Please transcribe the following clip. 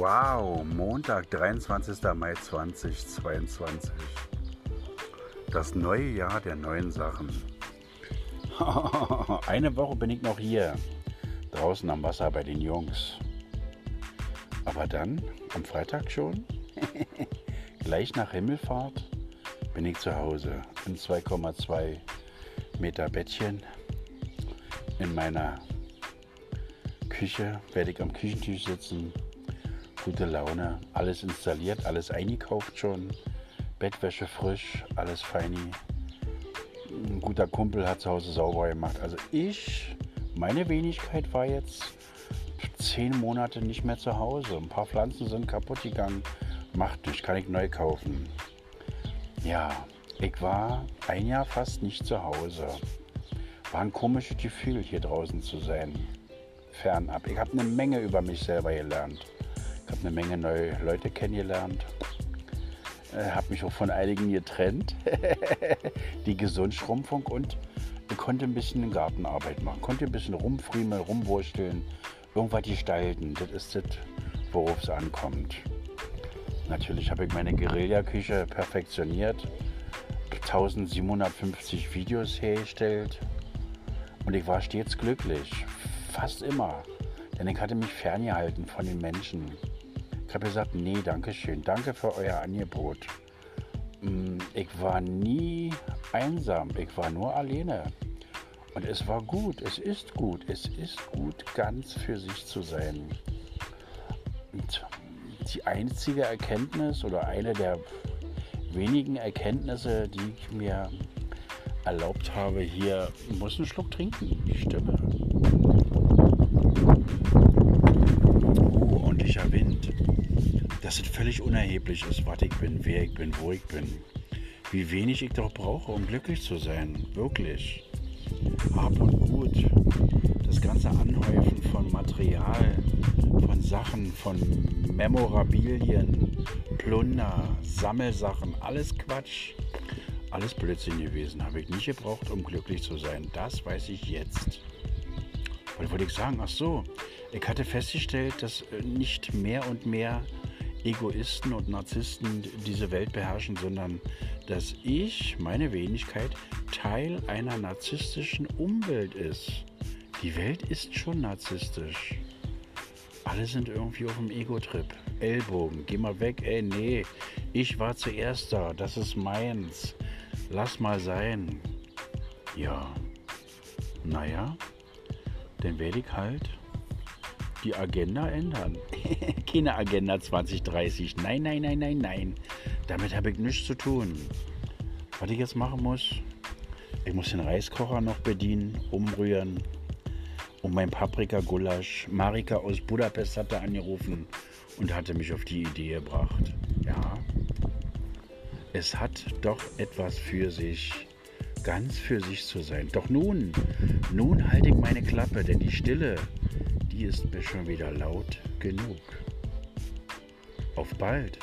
Wow, Montag, 23. Mai 2022. Das neue Jahr der neuen Sachen. Eine Woche bin ich noch hier, draußen am Wasser bei den Jungs. Aber dann, am Freitag schon, gleich nach Himmelfahrt, bin ich zu Hause im 2,2 Meter Bettchen in meiner Küche, werde ich am Küchentisch sitzen. Gute Laune, alles installiert, alles eingekauft schon. Bettwäsche frisch, alles feini. Ein guter Kumpel hat zu Hause sauber gemacht. Also ich, meine Wenigkeit war jetzt zehn Monate nicht mehr zu Hause. Ein paar Pflanzen sind kaputt gegangen. Macht nicht, kann ich neu kaufen. Ja, ich war ein Jahr fast nicht zu Hause. War ein komisches Gefühl, hier draußen zu sein. Fernab. Ich habe eine Menge über mich selber gelernt. Habe eine Menge neue Leute kennengelernt. Äh, habe mich auch von einigen getrennt. Die Gesundschrumpfung und ich konnte ein bisschen Gartenarbeit machen. Konnte ein bisschen rumfriemeln, rumwursteln, irgendwas gestalten. Das ist das, worauf es ankommt. Natürlich habe ich meine Guerilla-Küche perfektioniert. 1750 Videos hergestellt und ich war stets glücklich, fast immer, denn ich hatte mich ferngehalten von den Menschen. Ich habe gesagt, nee, danke schön, danke für euer Angebot. Mm, ich war nie einsam, ich war nur alleine. Und es war gut, es ist gut, es ist gut, ganz für sich zu sein. Und die einzige Erkenntnis oder eine der wenigen Erkenntnisse, die ich mir erlaubt habe, hier muss einen Schluck trinken, die Stimme. Oh, ordentlicher Wind. Dass es völlig unerheblich ist, was ich bin, wer ich bin, wo ich bin. Wie wenig ich doch brauche, um glücklich zu sein. Wirklich. Hab und Gut. Das ganze Anhäufen von Material, von Sachen, von Memorabilien, Plunder, Sammelsachen, alles Quatsch. Alles Blödsinn gewesen. Habe ich nicht gebraucht, um glücklich zu sein. Das weiß ich jetzt. Was wollte ich sagen? Ach so, ich hatte festgestellt, dass äh, nicht mehr und mehr Egoisten und Narzissten diese Welt beherrschen, sondern dass ich, meine Wenigkeit, Teil einer narzisstischen Umwelt ist. Die Welt ist schon narzisstisch. Alle sind irgendwie auf dem Ego-Trip. Ellbogen, geh mal weg, ey, nee, ich war zuerst da, das ist meins. Lass mal sein. Ja, naja, dann werde ich halt die Agenda ändern. Keine Agenda 2030. Nein, nein, nein, nein, nein. Damit habe ich nichts zu tun. Was ich jetzt machen muss, ich muss den Reiskocher noch bedienen, umrühren. Und mein Paprika-Gulasch. Marika aus Budapest hatte angerufen und hatte mich auf die Idee gebracht. Ja, es hat doch etwas für sich, ganz für sich zu sein. Doch nun, nun halte ich meine Klappe, denn die Stille, ist mir schon wieder laut genug. Auf bald.